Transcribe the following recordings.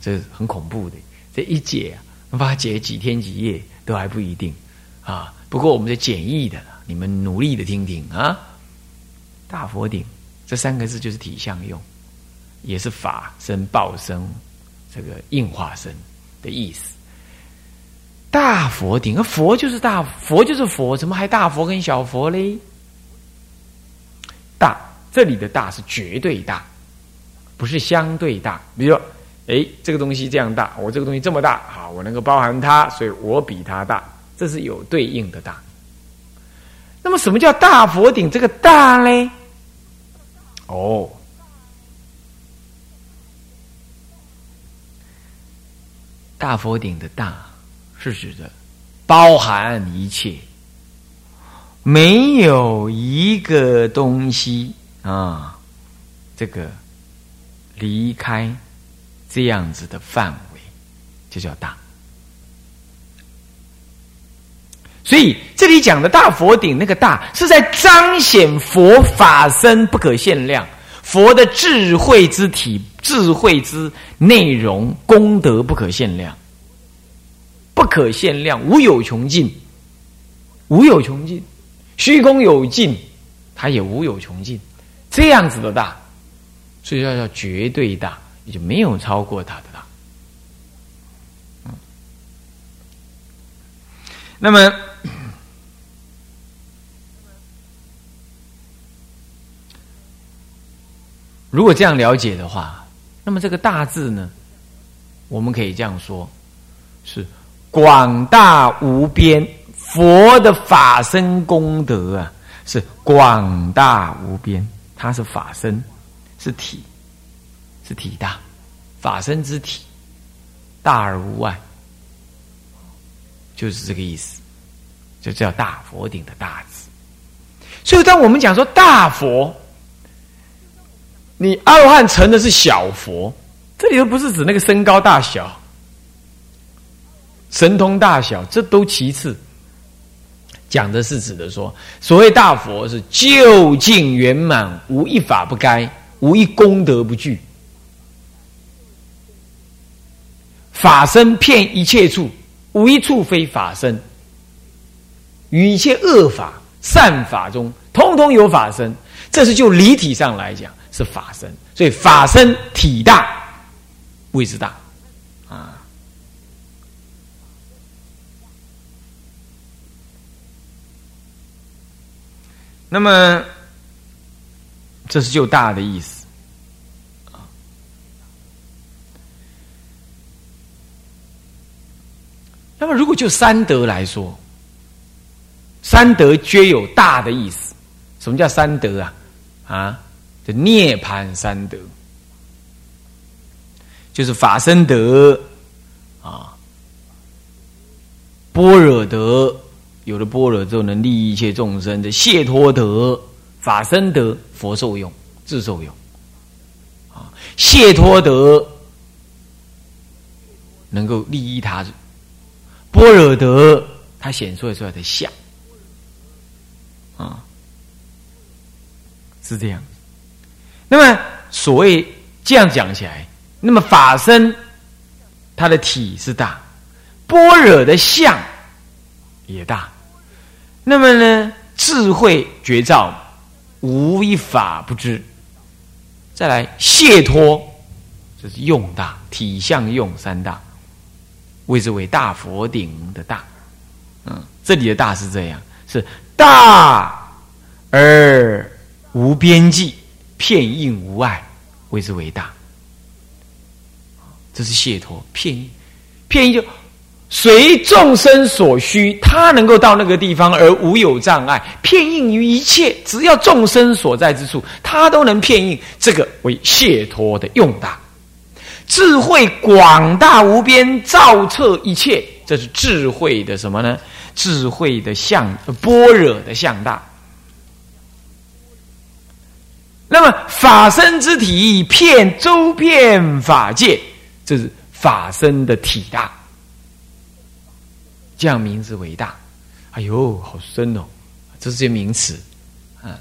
这很恐怖的。这一解啊，把它解几天几夜都还不一定啊。不过我们这简易的，你们努力的听听啊。大佛顶这三个字就是体相用，也是法身、报身、这个应化身的意思。大佛顶，而佛就是大佛就是佛，怎么还大佛跟小佛嘞？大这里的大是绝对大，不是相对大。比如，哎，这个东西这样大，我这个东西这么大，好，我能够包含它，所以我比它大，这是有对应的大。那么，什么叫大佛顶？这个大嘞？哦，大佛顶的大。是指的包含一切，没有一个东西啊，这个离开这样子的范围，就叫大。所以这里讲的大佛顶那个大，是在彰显佛法身不可限量，佛的智慧之体、智慧之内容、功德不可限量。不可限量，无有穷尽，无有穷尽，虚空有尽，它也无有穷尽，这样子的大，所以叫叫绝对大，就没有超过他的了。嗯，那么，如果这样了解的话，那么这个大字呢，我们可以这样说，是。广大无边，佛的法身功德啊，是广大无边。它是法身，是体，是体大，法身之体，大而无外，就是这个意思，就叫大佛顶的大字。所以，当我们讲说大佛，你阿罗汉成的是小佛，这里又不是指那个身高大小。神通大小，这都其次，讲的是指的说，所谓大佛是究竟圆满，无一法不该，无一功德不具，法身遍一切处，无一处非法身，与一切恶法、善法中，通通有法身。这是就离体上来讲是法身，所以法身体大，位置大啊。那么，这是就大的意思那么，如果就三德来说，三德皆有大的意思。什么叫三德啊？啊，这涅盘三德，就是法身德啊，般若德。有了般若之后，能利益一切众生的解脱德、法身德、佛受用、自受用。啊，解脱德能够利益他人，般若德他显出来出来的相，啊，是这样。那么所谓这样讲起来，那么法身它的体是大，般若的相。也大，那么呢？智慧绝照，无一法不知。再来解脱，这是用大体相用三大，谓之为大佛顶的大。嗯，这里的大是这样，是大而无边际，片应无碍，谓之为大。这是解脱，片应，片应就。随众生所需，他能够到那个地方而无有障碍，片应于一切，只要众生所在之处，他都能片应。这个为解脱的用大，智慧广大无边，照彻一切，这是智慧的什么呢？智慧的相，般若的相大。那么法身之体，遍周遍法界，这是法身的体大。这样名字伟大，哎呦，好深哦！这是些名词，嗯，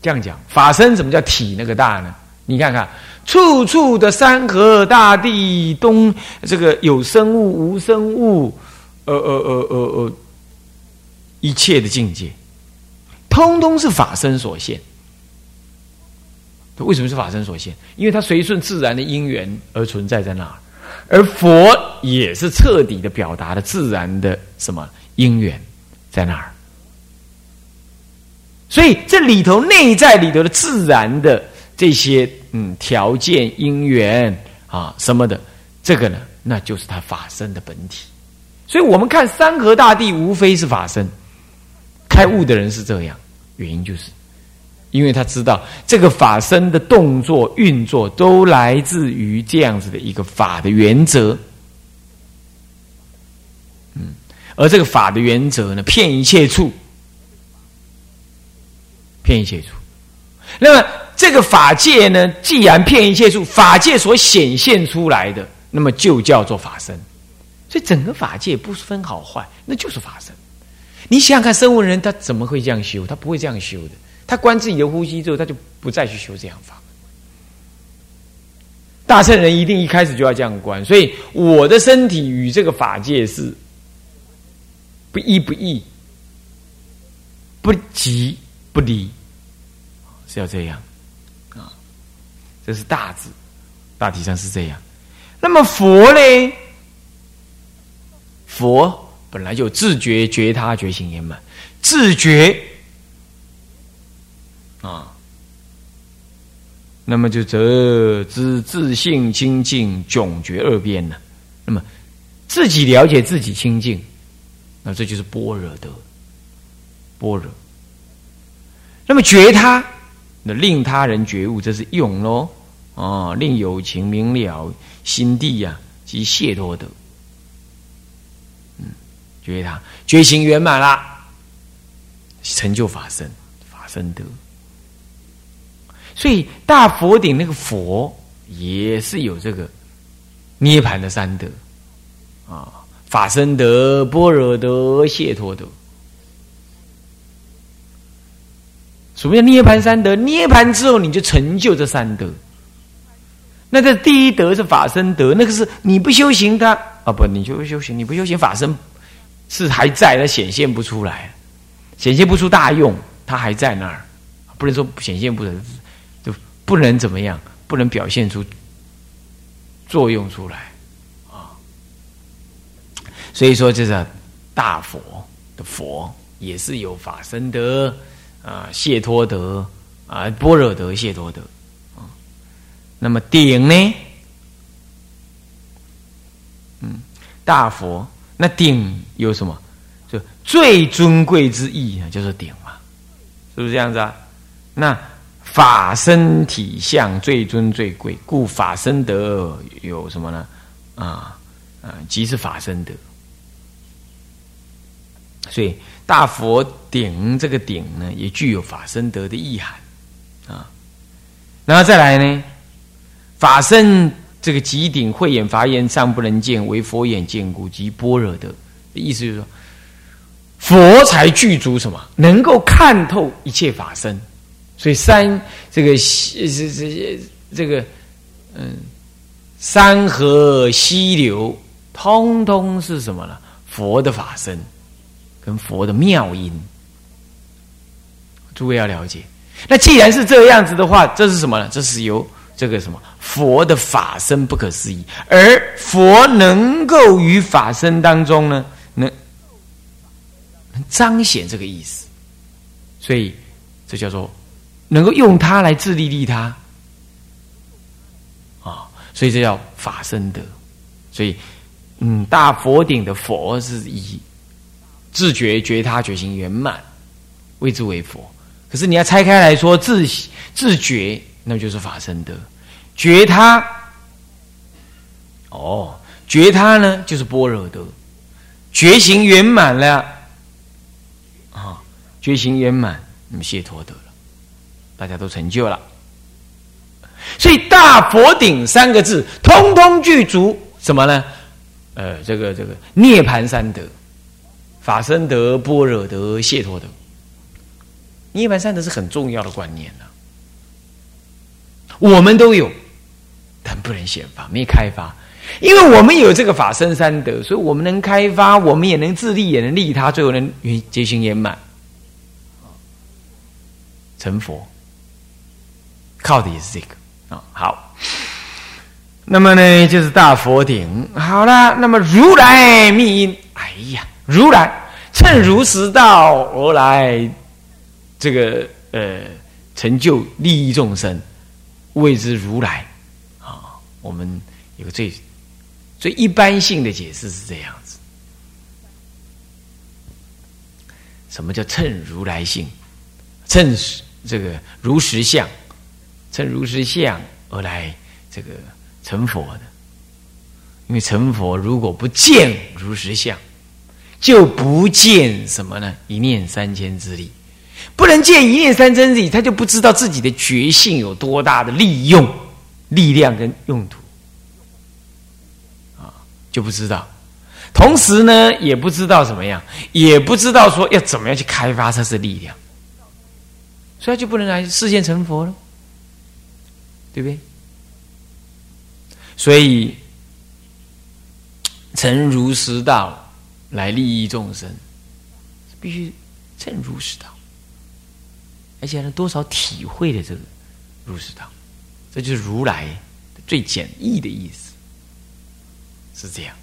这样讲法身怎么叫体那个大呢？你看看，处处的山河大地，东这个有生物无生物，呃呃呃呃呃，一切的境界，通通是法身所现。为什么是法身所现？因为它随顺自然的因缘而存在在那儿，而佛也是彻底的表达了自然的什么因缘在那儿。所以这里头内在里头的自然的这些嗯条件因缘啊什么的，这个呢，那就是它法身的本体。所以我们看山河大地，无非是法身。开悟的人是这样，原因就是因为他知道这个法身的动作运作都来自于这样子的一个法的原则。嗯，而这个法的原则呢，骗一切处。骗一切处，那么这个法界呢？既然骗一切处，法界所显现出来的，那么就叫做法身。所以整个法界不分好坏，那就是法身。你想想看，生物人他怎么会这样修？他不会这样修的。他关自己的呼吸之后，他就不再去修这样法。大圣人一定一开始就要这样关。所以我的身体与这个法界是不一不异，不急不离。是要这样啊，这是大字，大体上是这样。那么佛呢？佛本来就自觉觉他觉醒圆满，自觉啊，那么就则知自性清净迥绝二边呢。那么自己了解自己清净，那这就是般若的般若。那么觉他。那令他人觉悟，这是用喽，哦，令有情明了心地呀，即解脱德，嗯，觉他觉醒圆满啦，成就法身，法身德。所以大佛顶那个佛也是有这个涅盘的三德啊，法身德、般若德、解脱德。什么叫涅盘三德？涅盘之后，你就成就这三德。那这第一德是法身德，那个是你不修行，它啊不，你就不修行，你不修行，法身是还在，它显现不出来，显现不出大用，它还在那儿，不能说显现不能，就不能怎么样，不能表现出作用出来啊。所以说，这个大佛的佛也是有法身德。啊，谢托德啊，般若德，谢托德啊。那么顶呢？嗯，大佛那顶有什么？就最尊贵之意啊，就是顶嘛，是不是这样子啊？那法身体相最尊最贵，故法身德有什么呢？啊啊，即是法身德，所以。大佛顶这个顶呢，也具有法身德的意涵啊。然后再来呢，法身这个极顶慧眼法眼尚不能见，为佛眼见故，即般若德。意思就是说，佛才具足什么？能够看透一切法身。所以山这个是这这这个嗯，山河溪流，通通是什么呢？佛的法身。跟佛的妙音，诸位要了解。那既然是这样子的话，这是什么呢？这是由这个什么佛的法身不可思议，而佛能够于法身当中呢，能彰显这个意思。所以这叫做能够用它来自利利他啊。所以这叫法身德。所以，嗯，大佛顶的佛是以。自觉觉他觉行圆满，谓之为佛。可是你要拆开来说，自自觉那就是法身德，觉他哦，觉他呢就是般若德，觉行圆满了啊，觉行圆满，那么解脱得了，大家都成就了。所以大佛顶三个字，通通具足什么呢？呃，这个这个涅盘三德。法身德、般若德、解脱德，涅盘三德是很重要的观念呢。我们都有，但不能显发，没开发。因为我们有这个法身三德，所以我们能开发，我们也能自利，也能利他，最后能结行圆满，成佛。靠的也是这个啊。好，那么呢，就是大佛顶。好了，那么如来密因，哎呀，如来趁如实道而来，这个呃，成就利益众生，谓之如来啊。我们有个最。最一般性的解释是这样子：什么叫趁如来性？趁这个如实相，趁如实相而来这个成佛的。因为成佛如果不见如实相，就不见什么呢？一念三千之力，不能见一念三千之力，他就不知道自己的觉性有多大的利用、力量跟用途。啊就不知道，同时呢，也不知道怎么样，也不知道说要怎么样去开发它是力量，所以他就不能来视现成佛了，对不对？所以，诚如实道来利益众生，必须正如实道，而且呢，多少体会的这个如实道，这就是如来最简易的意思。是这样。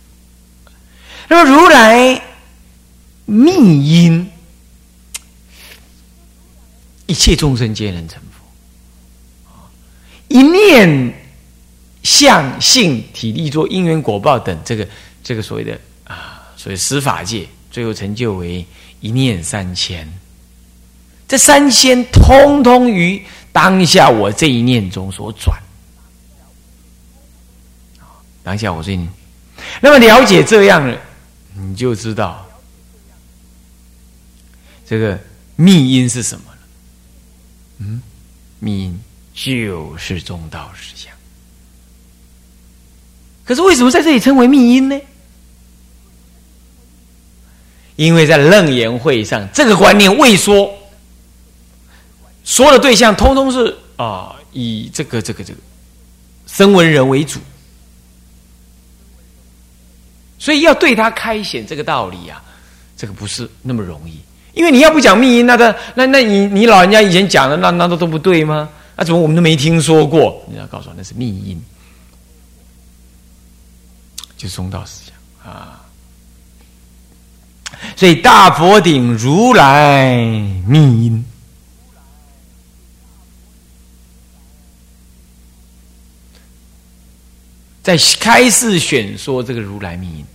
那么如来密因，一切众生皆能成佛。一念相性体力作因缘果报等，这个这个所谓的啊，所以十法界，最后成就为一念三千。这三千通通于当下我这一念中所转。当下我这。那么了解这样了，你就知道这个密因是什么了。嗯，密因就是中道实相。可是为什么在这里称为密因呢？因为在楞严会上，这个观念未说，所有的对象通通是啊，以这个这个这个声闻人为主。所以要对他开显这个道理啊，这个不是那么容易。因为你要不讲密因，那他那那你你老人家以前讲的那那都都不对吗？那怎么我们都没听说过？你要告诉我那是密因，就中道思想啊。所以大佛顶如来密因，在开示选说这个如来密因。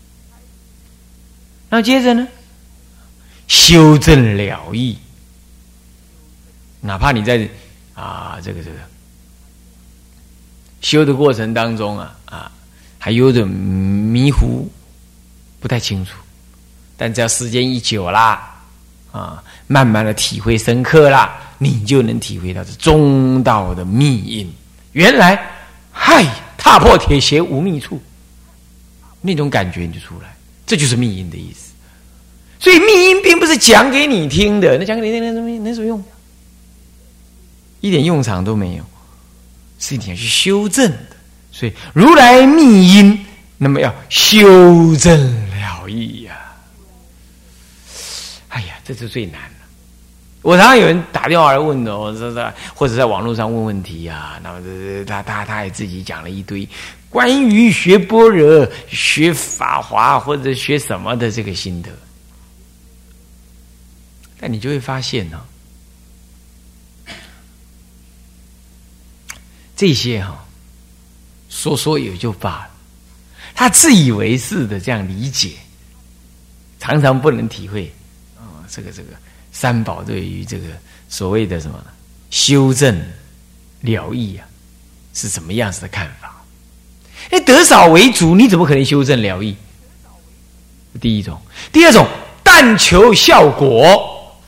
那接着呢？修正了义，哪怕你在啊这个这个修的过程当中啊啊还有点迷糊，不太清楚，但只要时间一久啦啊，慢慢的体会深刻啦，你就能体会到这中道的密印。原来，嗨，踏破铁鞋无觅处，那种感觉你就出来。这就是密印的意思，所以密因并不是讲给你听的，那讲给你听那什么能什么用？一点用场都没有，是你要去修正的。所以如来密因，那么要修正了义呀。哎呀，这是最难的。我常常有人打电话来问哦，这这或者在网络上问问题呀，那么他他他也自己讲了一堆。关于学般若、学法华或者学什么的这个心得，但你就会发现呢，这些哈说说也就罢了，他自以为是的这样理解，常常不能体会，这个这个三宝对于这个所谓的什么修正了义啊，是什么样子的看法？哎，得少为主，你怎么可能修正疗愈？第一种，第二种，但求效果，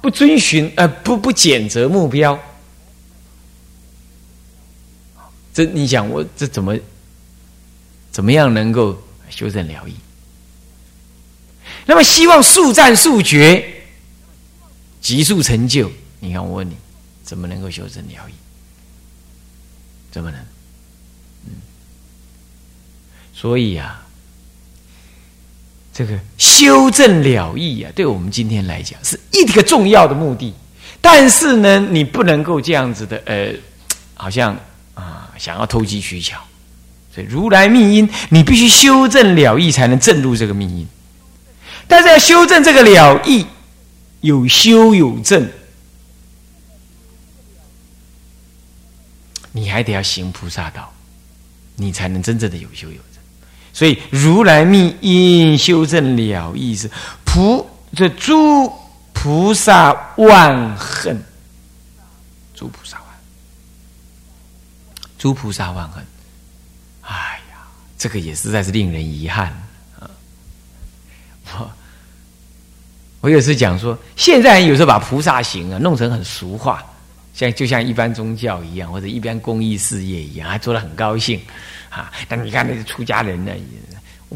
不遵循，呃，不不检责目标。这你想，我这怎么怎么样能够修正疗愈？那么希望速战速决，急速成就。你看，我问你，怎么能够修正了义？怎么能？嗯，所以啊，这个修正了义啊，对我们今天来讲是一个重要的目的。但是呢，你不能够这样子的，呃，好像啊，想要投机取巧。所以如来命因，你必须修正了义，才能正入这个命因。但是要修正这个了义，有修有正，你还得要行菩萨道，你才能真正的有修有正。所以如来密因修正了义是菩这诸。菩萨万恨，诸菩萨万，诸菩萨万恨。哎呀，这个也实在是令人遗憾啊！我我有时讲说，现在有时候把菩萨行啊弄成很俗化，像就像一般宗教一样，或者一般公益事业一样，还做得很高兴啊。但你看那个出家人呢？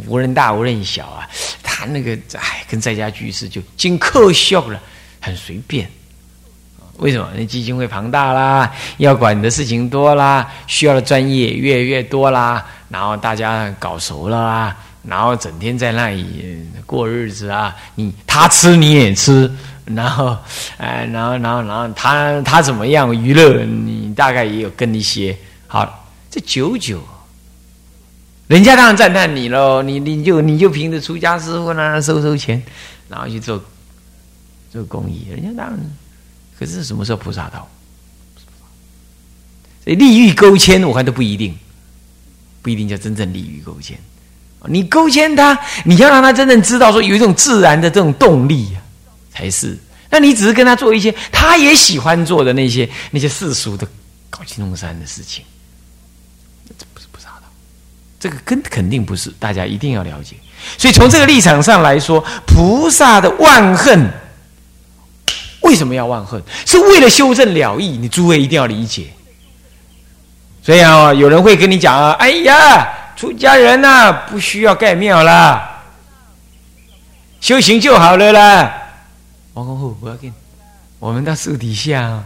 无论大无论小啊，他那个哎，跟在家居士就经科学了，很随便。为什么？那基金会庞大啦，要管的事情多啦，需要的专业越越多啦，然后大家搞熟了啦，然后整天在那里过日子啊，你他吃你也吃，然后哎，然后然后然后他他怎么样娱乐，你大概也有跟一些。好，这久久。人家当然赞叹你喽，你你就你就凭着出家师傅那收收钱，然后去做做公益，人家当然。可是什么时候菩萨道？所以利欲勾牵，我看都不一定，不一定叫真正利欲勾牵。你勾牵他，你要让他真正知道说有一种自然的这种动力呀，才是。那你只是跟他做一些他也喜欢做的那些那些世俗的搞金龙山的事情。这个根肯定不是，大家一定要了解。所以从这个立场上来说，菩萨的万恨为什么要万恨？是为了修正了义。你诸位一定要理解。所以啊，有人会跟你讲啊：“哎呀，出家人呐，不需要盖庙啦，修行就好了啦。”王公后不要紧，我们到树底下，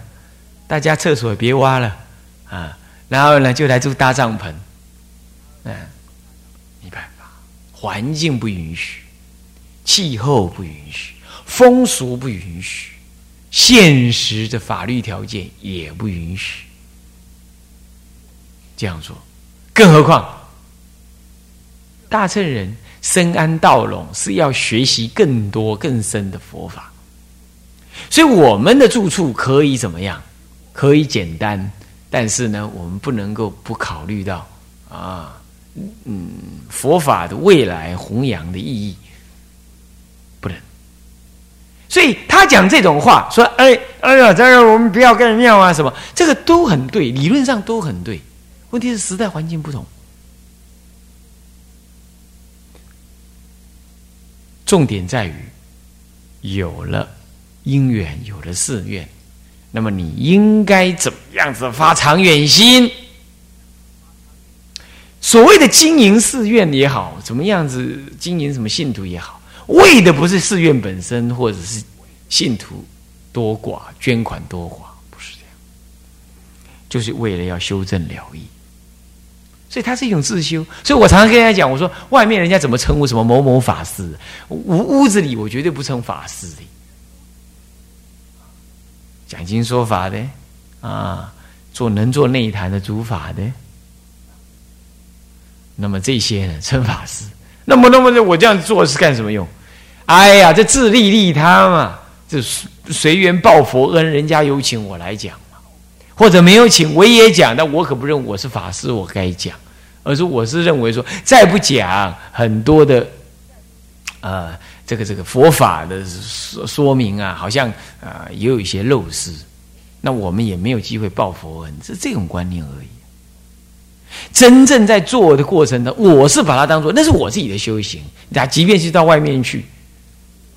大家厕所别挖了啊，然后呢，就来住搭帐篷。嗯，没办法，环境不允许，气候不允许，风俗不允许，现实的法律条件也不允许。这样说，更何况大乘人深谙道拢，是要学习更多更深的佛法。所以我们的住处可以怎么样？可以简单，但是呢，我们不能够不考虑到啊。嗯，佛法的未来弘扬的意义不能，所以他讲这种话，说：“哎，哎呀，这个我们不要盖庙啊，什么这个都很对，理论上都很对。问题是时代环境不同，重点在于有了因缘，有了寺院，那么你应该怎么样子发长远心？”所谓的经营寺院也好，怎么样子经营什么信徒也好，为的不是寺院本身，或者是信徒多寡、捐款多寡，不是这样，就是为了要修正了义。所以它是一种自修。所以我常常跟人家讲，我说外面人家怎么称呼什么某某法师，屋屋子里我绝对不称法师的，讲经说法的啊，做能做内坛的主法的。那么这些呢，称法师。那么，那么我这样做是干什么用？哎呀，这自利利他嘛，这随缘报佛恩，人家有请我来讲，或者没有请我也讲。但我可不认为我是法师，我该讲，而是我是认为说，再不讲很多的，呃，这个这个佛法的说说明啊，好像啊也有一些漏失。那我们也没有机会报佛恩，是这种观念而已。真正在做的过程呢，我是把它当做那是我自己的修行。那即便是到外面去，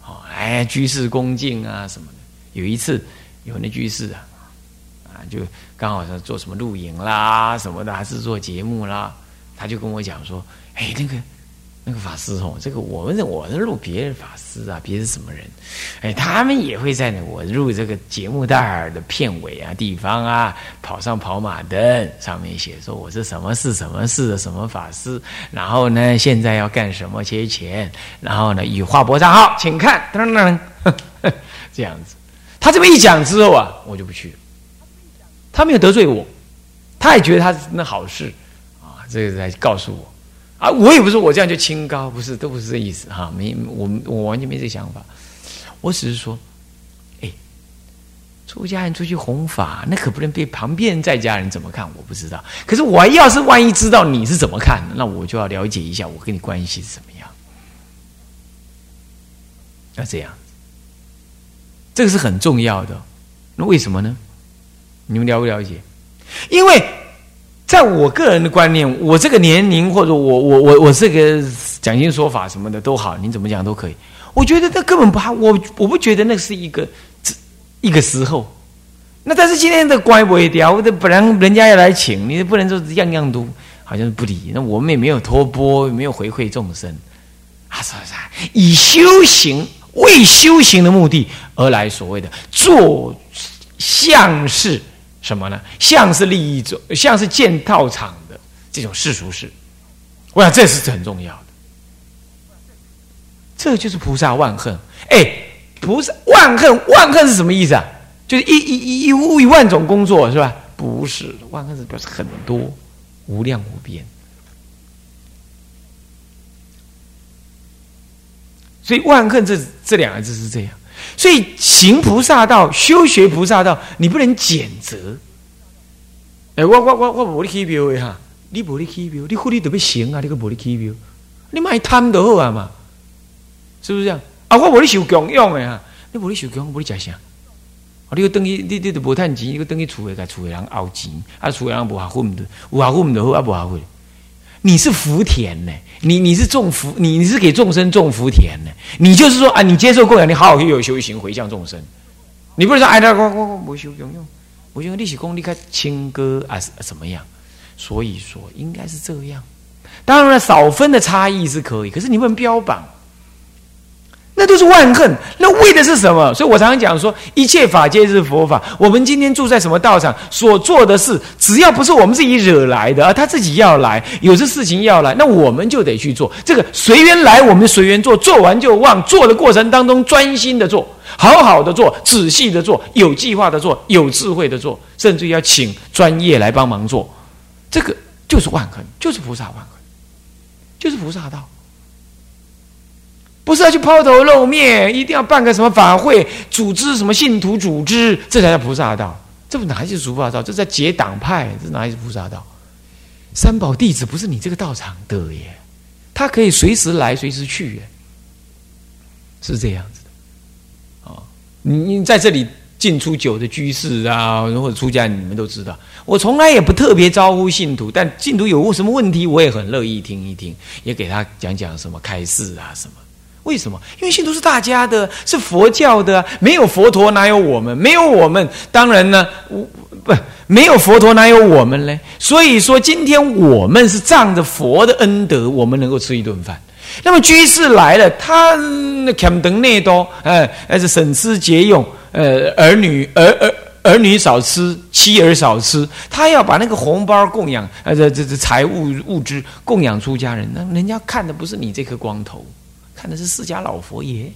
哦，哎，居士恭敬啊什么的。有一次，有那居士，啊，就刚好是做什么录影啦什么的，还是做节目啦，他就跟我讲说：“哎，那个那个法师哦，这个我们我是录别人法师啊，别人什么人？哎，他们也会在我录这个节目大儿的片尾啊地方啊，跑上跑马灯上面写说我是什么是什么事的什么法师，然后呢现在要干什么缺钱，然后呢以划拨账号，请看噔噔噔，这样子。他这么一讲之后啊，我就不去了。他没有得罪我，他也觉得他是那好事啊，这个在告诉我。啊，我也不是我这样就清高，不是，都不是这意思哈。没，我我完全没这想法。我只是说，哎，出家人出去弘法，那可不能被旁边在家人怎么看，我不知道。可是我要是万一知道你是怎么看，那我就要了解一下我跟你关系是怎么样。要这样，这个是很重要的。那为什么呢？你们了不了解？因为。在我个人的观念，我这个年龄或者我我我我这个讲经说法什么的都好，你怎么讲都可以。我觉得那根本不，我我不觉得那是一个一个时候。那但是今天的乖不掉，这本来人家要来请，你不能说样样都好像是不理。那我们也没有托钵，没有回馈众生啊，是不是？以修行为修行的目的而来，所谓的做像是。什么呢？像是利益种，像是建道场的这种世俗事，我想这是很重要的。这就是菩萨万恨。哎，菩萨万恨，万恨是什么意思啊？就是一一一一一万种工作是吧？不是，万恨是表示很多，无量无边。所以万恨这这两个字是这样。所以行菩萨道、修学菩萨道，你不能谴责。哎，我我我我无你起标的哈，你无你起标，你护理特别行啊，你个无你起标，你买贪就好啊嘛，是不是这样？啊，我无你受供养的哈，你无你受供养，无你食啥？啊，你个等于你你都无趁钱，你个等于厝诶，厝诶人熬钱，啊，厝诶人无下混的，有下混就好，啊，无下混。你是福田呢？你你是种福，你你是给众生种福田呢？你就是说啊，你接受供养，你好好去有修行回向众生。你不是说哎，我我我不修用用，我用利息功力开清歌啊是怎么样？所以说应该是这样。当然了，少分的差异是可以，可是你不能标榜。那都是万恨，那为的是什么？所以我常常讲说，一切法皆是佛法。我们今天住在什么道场，所做的事，只要不是我们自己惹来的，而他自己要来，有些事情要来，那我们就得去做。这个随缘来，我们随缘做，做完就忘。做的过程当中，专心的做，好好的做，仔细的做，有计划的做，有智慧的做，甚至要请专业来帮忙做。这个就是万恨，就是菩萨万恨，就是菩萨道。不是要去抛头露面，一定要办个什么法会，组织什么信徒组织，这才叫菩萨道。这不哪是菩萨道？这在结党派，这哪是菩萨道？三宝弟子不是你这个道场的耶，他可以随时来，随时去耶，是这样子的。啊，你你在这里进出酒的居士啊，或者出家，你们都知道，我从来也不特别招呼信徒，但信徒有什么问题，我也很乐意听一听，也给他讲讲什么开示啊什么。为什么？因为信徒是大家的，是佛教的，没有佛陀哪有我们？没有我们，当然呢，不，没有佛陀哪有我们呢？所以说，今天我们是仗着佛的恩德，我们能够吃一顿饭。那么居士来了，他那肯等内多，哎，还是省吃俭用，呃，儿女儿儿儿女少吃，妻儿少吃，他要把那个红包供养，呃，这这这财物物质供养出家人，那人家看的不是你这颗光头。看的是释迦老佛爷，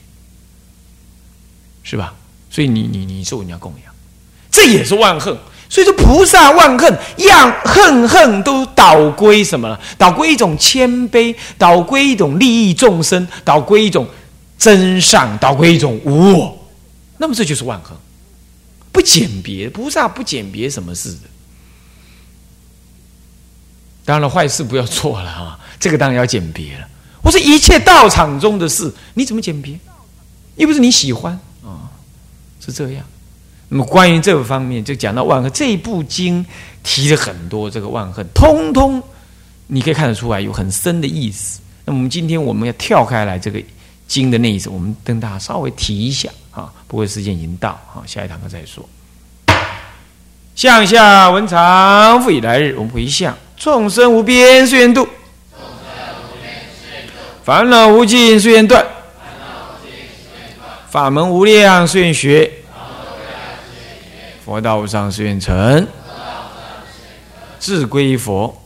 是吧？所以你你你受人家供养，这也是万恨。所以说菩萨万恨，样恨恨都导归什么了？导归一种谦卑，导归一种利益众生，导归一种真善，导归一种无我。那么这就是万恨，不简别。菩萨不简别什么事的。当然了，坏事不要做了啊，这个当然要简别了。我说一切道场中的事，你怎么鉴别？又不是你喜欢啊，是这样。那么关于这个方面，就讲到万恨这一部经提了很多这个万恨，通通你可以看得出来有很深的意思。那么我们今天我们要跳开来这个经的内容，我们跟大家稍微提一下啊。不过时间已经到啊，下一堂课再说。向下文长复以来日，我们回向众生无边誓愿度。烦恼无尽誓愿断，法门无量誓愿学，佛道无上誓愿成，自归佛，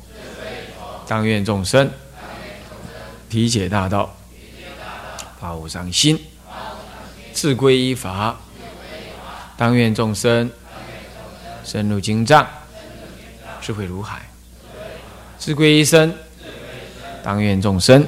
当愿众生。体解大道，发无上心，自归依法，当愿众生。深入经藏，智慧如海，自归一生，当愿众生。